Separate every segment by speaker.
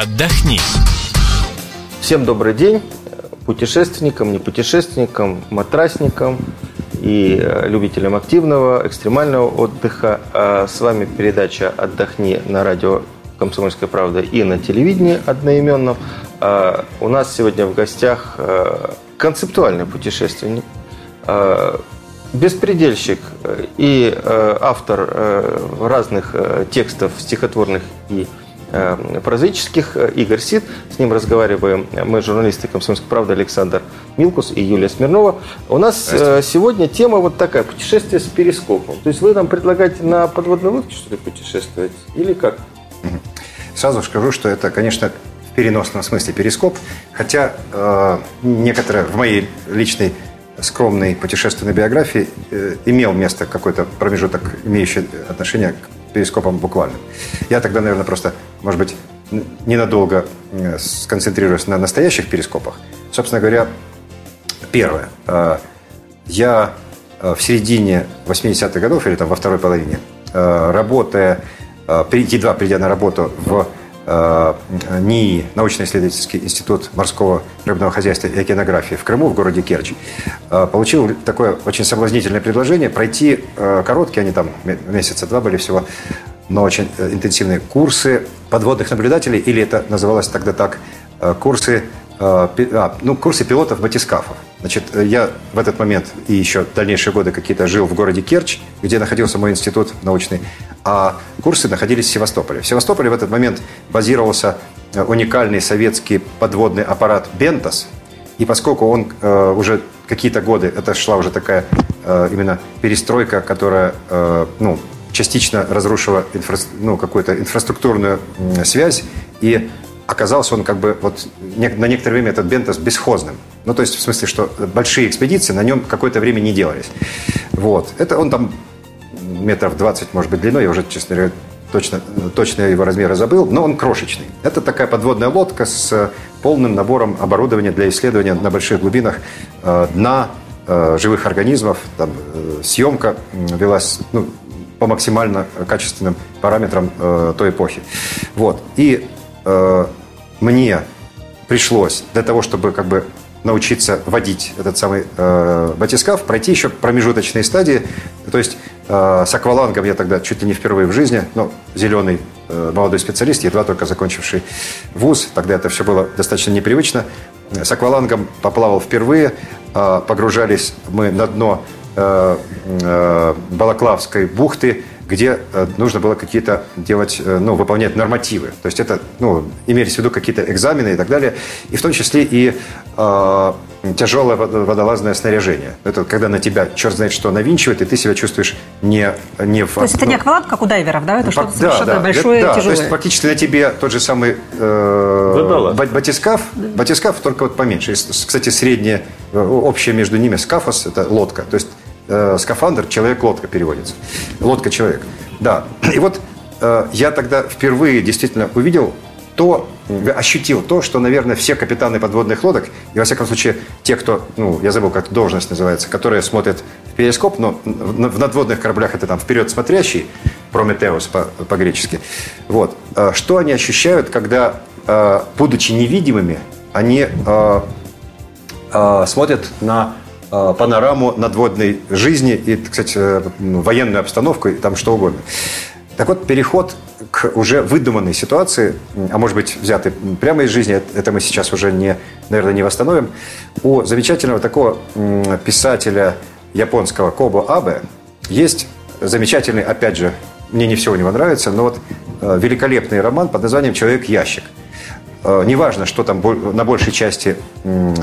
Speaker 1: Отдохни.
Speaker 2: Всем добрый день, путешественникам, не путешественникам, матрасникам и э, любителям активного, экстремального отдыха. А с вами передача «Отдохни» на радио «Комсомольская правда» и на телевидении одноименном. А у нас сегодня в гостях э, концептуальный путешественник, э, беспредельщик и автор разных текстов стихотворных и Э, прозаических э, Игорь Сид. С ним разговариваем мы, журналисты «Комсомольской правды» Александр Милкус и Юлия Смирнова. У нас э, сегодня тема вот такая, путешествие с перископом. То есть вы нам предлагаете на подводной лодке, что ли, путешествовать? Или как?
Speaker 3: Сразу скажу, что это, конечно, в переносном смысле перископ, хотя э, некоторые в моей личной скромной путешественной биографии э, имел место какой-то промежуток, имеющий отношение к перископом буквально. Я тогда, наверное, просто, может быть, ненадолго э, сконцентрируюсь на настоящих перископах. Собственно говоря, первое. Э, я э, в середине 80-х годов, или там во второй половине, работая, едва придя на работу в Э, НИИ, научно-исследовательский институт морского рыбного хозяйства и океанографии в Крыму, в городе Керчь, э, получил такое очень соблазнительное предложение пройти э, короткие, они там месяца два были всего, но очень интенсивные курсы подводных наблюдателей, или это называлось тогда так, курсы, а, ну, курсы пилотов батискафов. Значит, я в этот момент и еще дальнейшие годы какие-то жил в городе Керчь, где находился мой институт научный, а курсы находились в Севастополе. В Севастополе в этот момент базировался э, уникальный советский подводный аппарат «Бентос», и поскольку он э, уже какие-то годы, это шла уже такая э, именно перестройка, которая э, ну, частично разрушила инфра, ну, какую-то инфраструктурную э, связь, и оказался он как бы вот на некоторое время этот Бентос бесхозным. Ну, то есть в смысле, что большие экспедиции на нем какое-то время не делались. Вот. Это он там метров 20, может быть, длиной, я уже, честно говоря, точно, точно его размеры забыл, но он крошечный. Это такая подводная лодка с полным набором оборудования для исследования на больших глубинах э, дна э, живых организмов. Там, э, съемка велась ну, по максимально качественным параметрам той эпохи. Вот. И мне пришлось для того, чтобы как бы научиться водить этот самый э, батискаф, пройти еще промежуточные стадии. То есть э, с аквалангом я тогда чуть ли не впервые в жизни, ну, зеленый э, молодой специалист, едва только закончивший вуз, тогда это все было достаточно непривычно. С аквалангом поплавал впервые, э, погружались мы на дно э, э, Балаклавской бухты, где э, нужно было какие-то делать, э, ну, выполнять нормативы. То есть это, ну, имелись в виду какие-то экзамены и так далее. И в том числе и э, тяжелое водолазное снаряжение. Это когда на тебя черт знает что навинчивает, и ты себя чувствуешь не, не в...
Speaker 4: То есть это не акваланг, как у дайверов, да? Это
Speaker 3: ну,
Speaker 4: что-то совершенно
Speaker 3: да,
Speaker 4: большое,
Speaker 3: да,
Speaker 4: тяжелое.
Speaker 3: то есть фактически на тебе тот же самый э, батискаф, да. батискаф, только вот поменьше. Кстати, среднее, э, общее между ними скафос, это лодка. То есть э, скафандр, человек-лодка переводится. Лодка-человек. Да. И вот э, я тогда впервые действительно увидел то, ощутил то, что, наверное, все капитаны подводных лодок, и, во всяком случае, те, кто, ну, я забыл, как должность называется, которые смотрят в перископ, но в надводных кораблях это там вперед смотрящий, Прометеус по-гречески. Вот. Э, что они ощущают, когда, э, будучи невидимыми, они э, смотрят на панораму надводной жизни и, кстати, э, военную обстановку и там что угодно. Так вот, переход к уже выдуманной ситуации, а может быть, взятый прямо из жизни, это мы сейчас уже, не, наверное, не восстановим, у замечательного такого писателя японского Кобо Абе есть замечательный, опять же, мне не все у него нравится, но вот э, великолепный роман под названием «Человек-ящик». Э, неважно, что там на большей части э,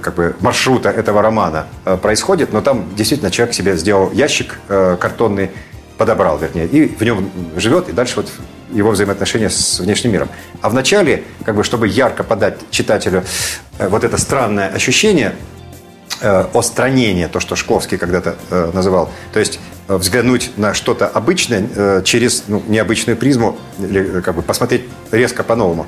Speaker 3: как бы, маршрута этого романа э, происходит, но там действительно человек себе сделал ящик картонный, подобрал, вернее, и в нем живет, и дальше вот его взаимоотношения с внешним миром. А вначале, как бы, чтобы ярко подать читателю вот это странное ощущение, остранение, то, что Шкловский когда-то называл, то есть взглянуть на что-то обычное через ну, необычную призму, или как бы посмотреть резко по-новому.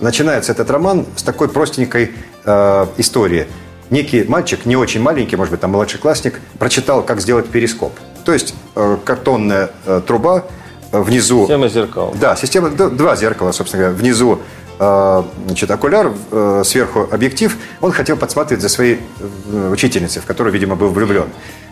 Speaker 3: Начинается этот роман с такой простенькой э, истории. Некий мальчик, не очень маленький, может быть, там младший классник, прочитал, как сделать перископ. То есть э, картонная э, труба, внизу...
Speaker 2: Система зеркал.
Speaker 3: Да, система, два зеркала, собственно говоря. Внизу э, значит, окуляр, э, сверху объектив. Он хотел подсматривать за своей э, учительницей, в которую, видимо, был влюблен.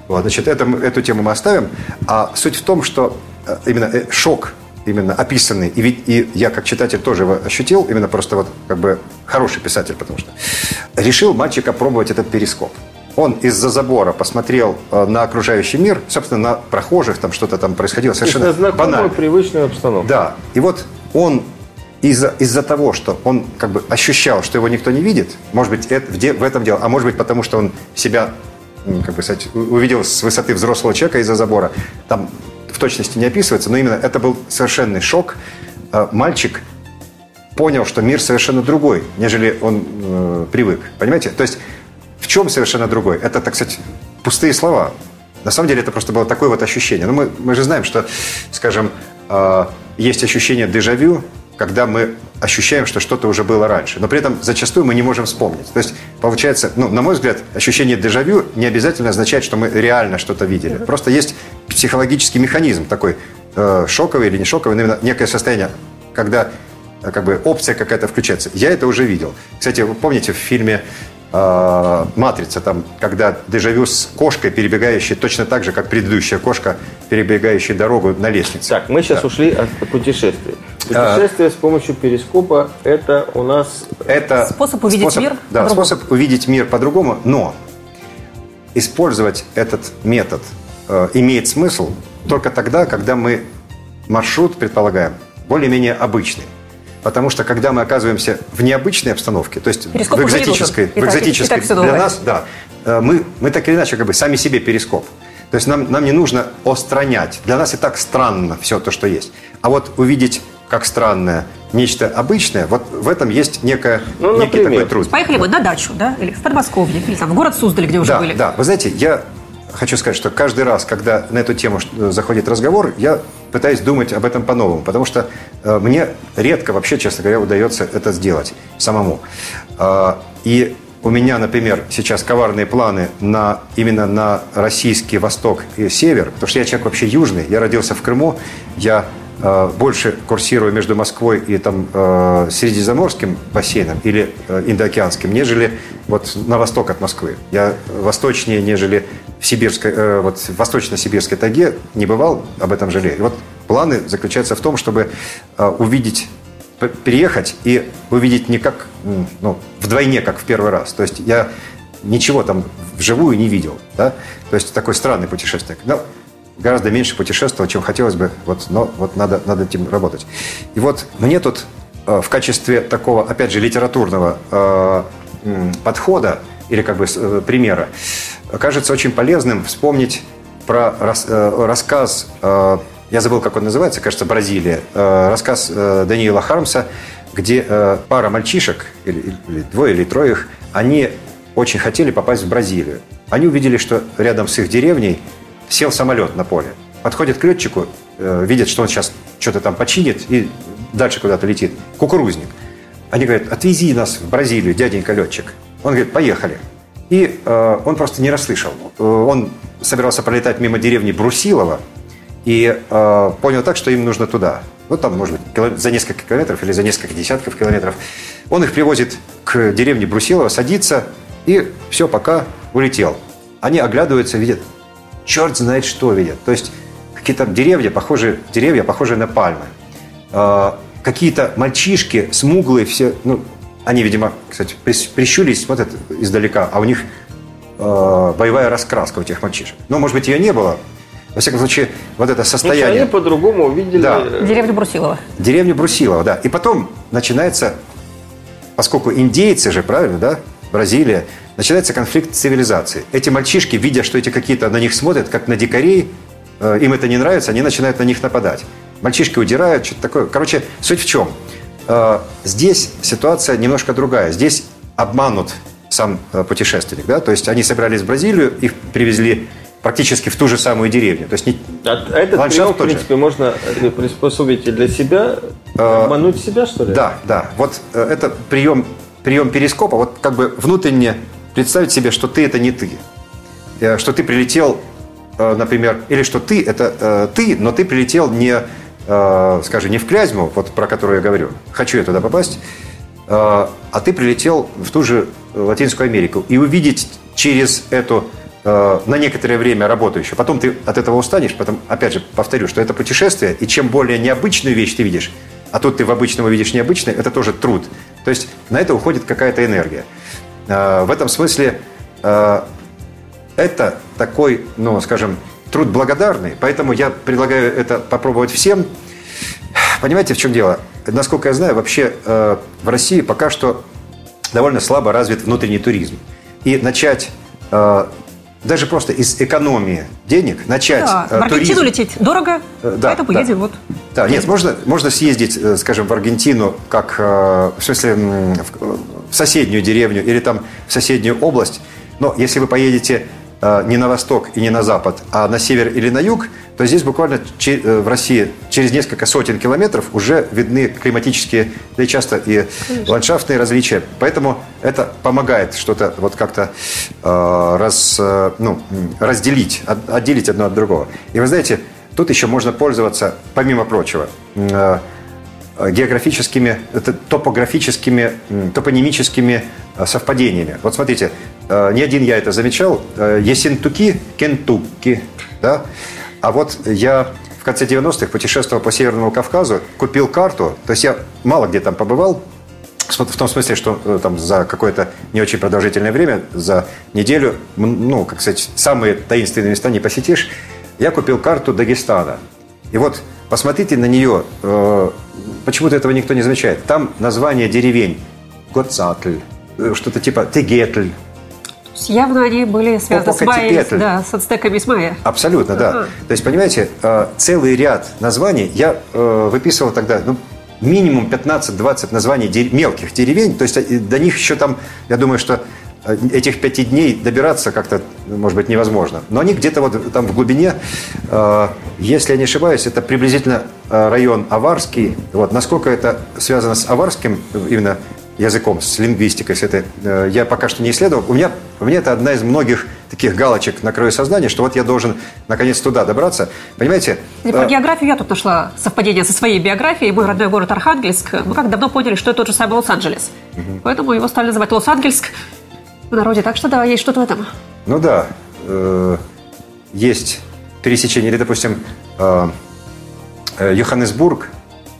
Speaker 3: Вот, значит, это, эту тему мы оставим. А суть в том, что э, именно э, шок именно описанный, и, ведь- и я как читатель тоже его ощутил, именно просто вот как бы хороший писатель, потому что решил мальчик опробовать этот перископ. Он из-за забора посмотрел э, на окружающий мир, собственно, на прохожих, там что-то там происходило совершенно
Speaker 2: Это знакомую,
Speaker 3: банально.
Speaker 2: привычную обстановку.
Speaker 3: Да. И вот он из-за из того, что он как бы ощущал, что его никто не видит, может быть, это, в, де- в этом дело, а может быть, потому что он себя, как бы увидел с высоты взрослого человека из-за забора, там в точности не описывается, но именно это был совершенный шок. Э, Мальчик понял, что мир совершенно другой, нежели он э, привык. Понимаете? То есть в чем совершенно другой? Это, так сказать, пустые слова. На самом деле это просто было такое вот ощущение. Но мы, мы же знаем, что, скажем, э, есть ощущение дежавю, когда мы ощущаем, что что-то уже было раньше. Но при этом зачастую мы не можем вспомнить. То есть, получается, ну, на мой взгляд, ощущение дежавю не обязательно означает, что мы реально что-то видели. Просто есть психологический механизм такой, э, шоковый или не шоковый, но именно некое состояние, когда э, как бы опция какая-то включается. Я это уже видел. Кстати, вы помните в фильме э, «Матрица», там, когда дежавю с кошкой, перебегающей точно так же, как предыдущая кошка, перебегающая дорогу на лестнице.
Speaker 2: Так, мы сейчас
Speaker 3: Да.
Speaker 2: ушли от путешествий.
Speaker 3: А.
Speaker 2: Путешествие с помощью перископа – это у нас
Speaker 3: Это
Speaker 4: Способ увидеть мир
Speaker 3: Да,
Speaker 4: по-другому.
Speaker 3: способ увидеть мир по-другому, но использовать этот метод э, имеет смысл только тогда, когда мы маршрут предполагаем более-менее обычный. Потому что когда мы оказываемся в необычной обстановке, то есть
Speaker 4: Перископ
Speaker 3: в экзотической, в экзотической
Speaker 4: так
Speaker 3: для нас, да, э, мы, мы так или иначе как бы сами себе перископ. То есть нам, нам не нужно остранять. Для нас и так странно все то, что есть. А вот увидеть как странное нечто обычное, вот в этом есть некая,
Speaker 2: Ну,
Speaker 3: некий
Speaker 2: например.
Speaker 3: такой труд.
Speaker 4: Поехали вот на дачу, да, или в Подмосковье, или там в город Суздаль, где уже
Speaker 3: да,
Speaker 4: были.
Speaker 3: Да, вы знаете, я хочу сказать, что каждый раз, когда на эту тему э, заходит разговор, я пытаюсь думать об этом по-новому, потому что э, мне редко вообще, честно говоря, удается это сделать самому. А, и у меня, например, сейчас коварные планы на, именно на российский восток и север, потому что я человек вообще южный, я родился в Крыму, я э, больше курсирую между Москвой и там э, Средиземноморским бассейном или э, Индоокеанским, нежели вот на восток от Москвы. Я восточнее, нежели в сибирской, э, вот в восточно-сибирской тайге не бывал, об этом жалею. И вот планы заключаются в том, чтобы э, увидеть переехать и увидеть не как, ну, вдвойне, как в первый раз. То есть я ничего там вживую не видел, да? То есть такой странный путешественник. Но гораздо меньше путешествовал, чем хотелось бы, вот, но вот надо, надо этим работать. И вот мне тут э, в качестве такого, опять же, литературного э, подхода или как бы э, примера кажется очень полезным вспомнить про рас- рассказ, я забыл, как он называется, кажется, «Бразилия», рассказ Даниила Хармса, где пара мальчишек, или, или двое или трое их, они очень хотели попасть в Бразилию. Они увидели, что рядом с их деревней сел самолет на поле. Подходят к летчику, э, видят, что он сейчас что-то там починит и дальше куда-то летит. Кукурузник. Они говорят, отвези нас в Бразилию, дяденька летчик. Он говорит, поехали. И э, он просто не расслышал. Э, он собирался пролетать мимо деревни Брусилова и э, понял так, что им нужно туда. Ну, там, может быть, за несколько километров или за несколько десятков километров. Он их привозит к деревне Брусилова, садится и все, пока улетел. Они оглядываются, видят, черт знает что видят. То есть какие-то деревья, похожие, деревья, похожие на пальмы. Э, какие-то мальчишки, смуглые все, ну, они, видимо, кстати, прищурились, смотрят издалека, а у них э, боевая раскраска у этих мальчишек. Ну, может быть, ее не было. Во всяком случае, вот это состояние.
Speaker 2: они по-другому увидели.
Speaker 3: Да.
Speaker 2: э,
Speaker 4: Деревня Брусилова.
Speaker 3: Деревню Брусилова, да. И потом начинается, поскольку индейцы же, правильно, да, Бразилия, начинается конфликт цивилизаций. Эти мальчишки, видя, что эти какие-то на них смотрят, как на дикарей, э, им это не нравится, они начинают на них нападать. Мальчишки удирают, что-то такое. Короче, суть в чем? Э, Здесь ситуация немножко другая. Здесь обманут сам э, путешественник, да, то есть они собирались в Бразилию, их привезли практически в ту же самую деревню. То есть не-
Speaker 2: А этот
Speaker 3: Ландшафт
Speaker 2: прием, в
Speaker 3: тот же.
Speaker 2: принципе, можно приспособить и для себя, обмануть себя, что ли?
Speaker 3: Да, да. Вот это прием, прием перископа. Вот как бы внутренне представить себе, что ты это не ты. Э, Что ты прилетел, э, например, или что ты это э, ты, но ты прилетел не скажем, не в Клязьму, вот про которую я говорю, хочу я туда попасть, а ты прилетел в ту же Латинскую Америку и увидеть через эту на некоторое время работающую. Потом ты от этого устанешь, потом, опять же, повторю, что это путешествие, и чем более необычную вещь ты видишь, а тут ты в обычном увидишь необычное, это тоже труд. То есть на это уходит какая-то энергия. Э, в этом смысле э, это такой, ну, скажем, труд благодарный, поэтому я предлагаю это попробовать всем. Понимаете, в чем дело? Насколько я знаю, вообще э, в России пока что довольно слабо развит внутренний туризм. И начать даже просто из экономии денег начать
Speaker 4: Да,
Speaker 3: э,
Speaker 4: в Аргентину
Speaker 3: туризм-
Speaker 4: лететь дорого,
Speaker 3: Э, да,
Speaker 4: поэтому
Speaker 3: да.
Speaker 4: едем вот.
Speaker 3: Да, нет, можно, можно съездить, э, скажем, в Аргентину, как, в смысле, в в соседнюю деревню или там в соседнюю область. Но если вы поедете не на восток и не на запад, а на север или на юг, то здесь буквально э, в России через несколько сотен километров уже видны климатические, да и часто и ландшафтные различия. Поэтому это помогает что-то вот как-то э, раз, э, ну, разделить, от- отделить одно от другого. И вы знаете, тут еще можно пользоваться, помимо прочего, э, географическими, топографическими, топонимическими совпадениями. Вот смотрите, не один я это замечал. Ессентуки, Кентукки, да? А вот я в конце 90-х путешествовал по Северному Кавказу, купил карту, то есть я мало где там побывал, в том смысле, что э, там за какое-то не очень продолжительное время, за неделю, ну, как сказать, самые таинственные места не посетишь. Я купил карту Дагестана. И вот посмотрите на нее, э, почему-то этого никто не замечает. Там название деревень. Гоцатль, э, что-то типа Тегетль.
Speaker 4: Явно они были связаны с
Speaker 3: Попокатепетль.
Speaker 4: да, с ацтеками, с майя.
Speaker 3: Абсолютно, да.
Speaker 4: Ага.
Speaker 3: То есть, понимаете, э, целый ряд названий я э, выписывал тогда, ну, минимум 15-20 названий мелких деревень. То есть э, до них еще там, я думаю, что этих пяти дней добираться как-то, ну, может быть, невозможно. Но они где-то вот там в глубине, э, если я не ошибаюсь, это приблизительно район Аварский. Вот насколько это связано с аварским именно языком, с лингвистикой, с этой, э, я пока что не исследовал. У меня, у меня это одна из многих таких галочек на краю сознания, что вот я должен наконец туда добраться. Понимаете?
Speaker 4: И про
Speaker 3: э,
Speaker 4: географию я тут нашла совпадение со своей биографией. Мой родной город Архангельск. Мы как давно поняли, что это тот же самый Лос-Анджелес. Поэтому его стали называть Лос-Ангельск в народе. Так что да, есть что-то в этом.
Speaker 3: Ну да, э, есть пересечение. Или, допустим, Йоханнесбург,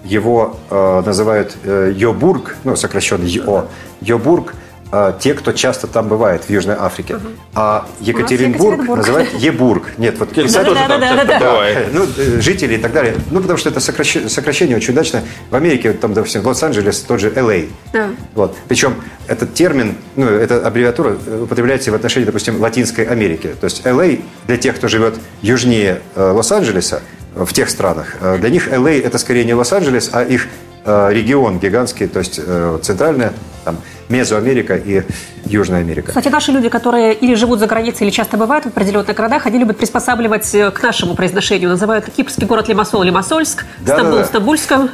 Speaker 3: его э, называют э, Йобург, ну, сокращенно Йо, Йобург, э, те, кто часто там бывает в Южной Африке. А Екатеринбург
Speaker 4: Екатеринбург.
Speaker 3: называют Ебург. Нет, вот писать-
Speaker 2: тоже там бывает.
Speaker 3: ну, э, жители и так далее. Ну, потому что это сокращ- сокращение очень удачно. В Америке, вот там, допустим, в Лос-Анджелес тот же LA.
Speaker 4: Да.
Speaker 3: Вот. Причем этот термин, ну, эта аббревиатура э, употребляется в отношении, допустим, Латинской Америки. То есть LA для тех, кто живет южнее э, Лос-Анджелеса, э, в тех странах, э, для них LA это скорее не Лос-Анджелес, а их э, регион гигантский, то есть э, центральная, там, Мезоамерика и Южная Америка.
Speaker 4: Кстати, наши люди, которые или живут за границей, или часто бывают в определенных городах, они любят приспосабливать к нашему произношению. Называют кипрский город Лимассол Лимассольск,
Speaker 3: Да-да-да.
Speaker 4: Стамбул Стамбульском.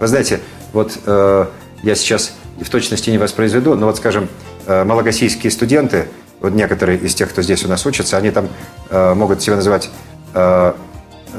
Speaker 3: Вы знаете, вот э, я сейчас в точности не воспроизведу, но вот, скажем, э, малагасийские студенты, вот некоторые из тех, кто здесь у нас учатся, они там э, могут себя называть, э,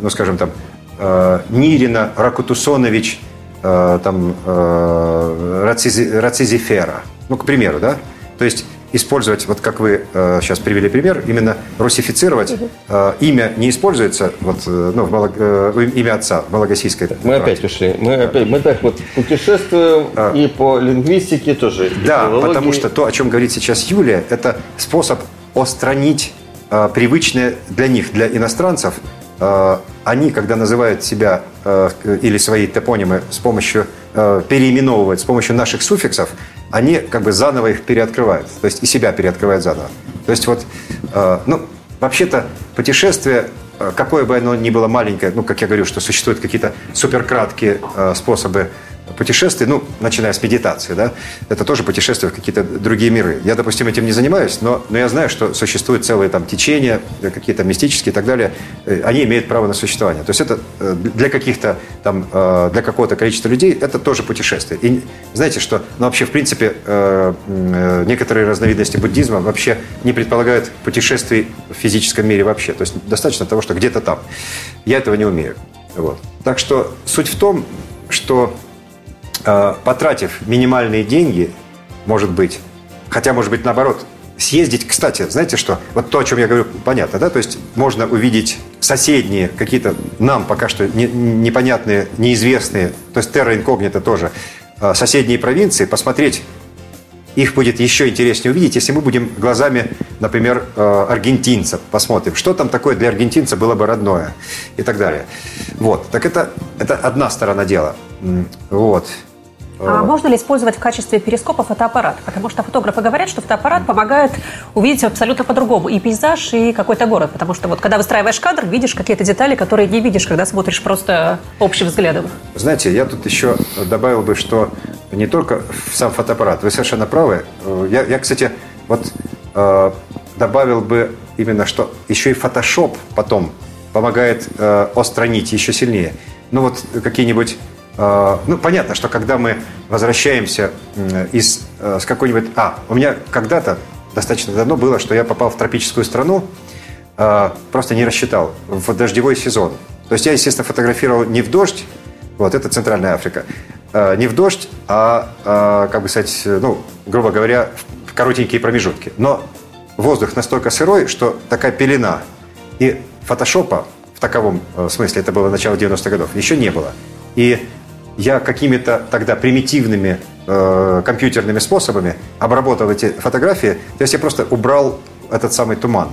Speaker 3: ну, скажем, там, э, Нирина Ракутусонович, э, там, э, Рацизи- Рацизифера. Ну, к примеру, да? То есть использовать, вот как вы э, сейчас привели пример, именно русифицировать. Э, имя не используется, вот, э, ну, в Мало- э, имя отца в малагасийской
Speaker 2: Мы
Speaker 3: практике.
Speaker 2: опять ушли. Мы опять, мы так вот путешествуем и по лингвистике тоже.
Speaker 3: А. Да, потому что то, о чем говорит сейчас Юлия, это способ устранить э, привычное для них, для иностранцев. Э, они, когда называют себя э, или свои топонимы с помощью, э, переименовывают с помощью наших суффиксов, они как бы заново их переоткрывают, то есть и себя переоткрывают заново. То есть вот, ну, вообще-то путешествие, какое бы оно ни было маленькое, ну, как я говорю, что существуют какие-то суперкраткие способы путешествий, ну, начиная с медитации, да, это тоже путешествие в какие-то другие миры. Я, допустим, этим не занимаюсь, но, но я знаю, что существуют целые там течения, э, какие-то мистические и так далее, Э, они имеют право на существование. То есть это э, для каких-то там, для какого-то количества людей это тоже путешествие. И знаете, что, ну, вообще, в принципе, некоторые разновидности буддизма вообще не предполагают путешествий в физическом мире вообще. То есть достаточно того, что где-то там. Я этого не умею. Вот. Так что суть в том, что потратив минимальные деньги, может быть, хотя, может быть, наоборот, съездить, кстати, знаете что, вот то, о чем я говорю, понятно, да, то есть можно увидеть соседние, какие-то нам пока что не, непонятные, неизвестные, то есть терра инкогнито тоже, э, соседние провинции, посмотреть их будет еще интереснее увидеть, если мы будем глазами, например, э, аргентинцев посмотрим, что там такое для аргентинца было бы родное и так далее. Вот, так это, это одна сторона дела. Вот.
Speaker 4: А можно ли использовать в качестве перископа фотоаппарат? Потому что фотографы говорят, что фотоаппарат помогает увидеть абсолютно по-другому и пейзаж, и какой-то город. Потому что вот когда выстраиваешь кадр, видишь какие-то детали, которые не видишь, когда смотришь просто общим взглядом.
Speaker 3: Знаете, я тут еще добавил бы, что не только сам фотоаппарат. Вы совершенно правы. Я, я кстати, вот э, добавил бы именно, что еще и фотошоп потом помогает э, остранить еще сильнее. Ну вот какие-нибудь ну, понятно, что когда мы возвращаемся из, э, с какой-нибудь... А, у меня когда-то, достаточно давно было, что я попал в тропическую страну, а, просто не рассчитал, в дождевой сезон. То есть я, естественно, фотографировал не в дождь, вот, это Центральная Африка, а, не в дождь, а, как бы сказать, ну, грубо говоря, в коротенькие промежутки. Но воздух настолько сырой, что такая пелена. И фотошопа в таковом э, смысле, это было начало 90-х годов, еще не было. И я какими-то тогда примитивными э, компьютерными способами обработал эти фотографии. То есть я просто убрал этот самый туман.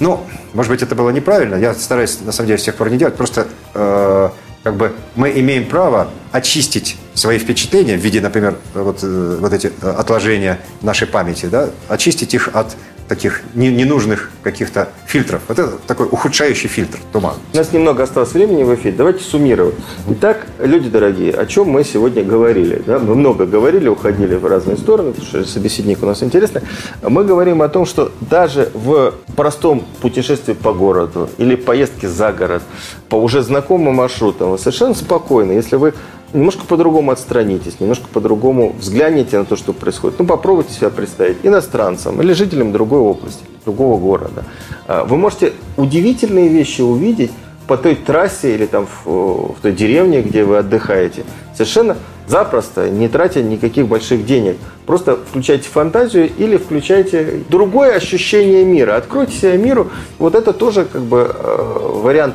Speaker 3: Ну, может быть, это было неправильно. Я стараюсь, на самом деле, с тех пор не делать. Просто э, как бы мы имеем право очистить свои впечатления в виде, например, вот, э, вот эти э, отложения нашей памяти, да, очистить их от таких ненужных каких-то фильтров. Вот это такой ухудшающий фильтр, туман.
Speaker 2: У нас немного осталось времени в эфире. Давайте суммировать. Итак, люди дорогие, о чем мы сегодня говорили? Да? Мы много говорили, уходили в разные стороны, потому что собеседник у нас интересный. Мы говорим о том, что даже в простом путешествии по городу или поездке за город по уже знакомым маршрутам вы совершенно спокойно, если вы немножко по-другому отстранитесь, немножко по-другому взгляните на то, что происходит. Ну, попробуйте себя представить иностранцам или жителям другой области, другого города. А, вы можете удивительные вещи увидеть по той трассе или там в, в той деревне, где вы отдыхаете. Совершенно запросто, не тратя никаких больших денег. Просто включайте фантазию или включайте другое ощущение мира. Откройте себя миру. Вот это тоже как бы э, вариант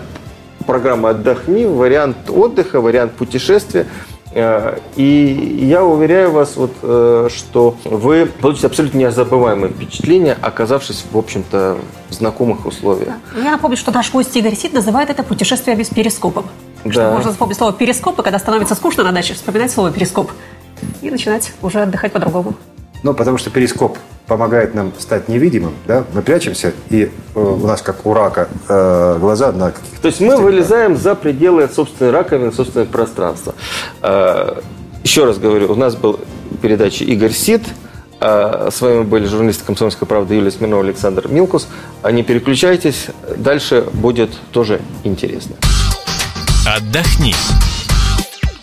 Speaker 2: программа «Отдохни», вариант отдыха, вариант путешествия. Э, и я уверяю вас, вот, э, что вы получите абсолютно незабываемое впечатление, оказавшись, в общем-то, в знакомых условиях.
Speaker 4: Я напомню, что наш гость Игорь Сид называет это путешествие без перископа. Да. Что можно вспомнить слово перископ, и когда становится скучно на даче, вспоминать слово перископ и начинать уже отдыхать по-другому.
Speaker 3: Ну, потому что перископ помогает нам стать невидимым, да, мы прячемся, и э, у нас, как у рака, э, глаза на каких-то...
Speaker 2: То есть мы вылезаем за пределы собственной раковины, собственного пространства. Э, еще раз говорю, у нас был передача Игорь Сид, с вами были журналисты «Комсомольской правды» Юлия Смирнова, Александр Милкус. Не переключайтесь, дальше будет тоже интересно.
Speaker 1: Отдохни.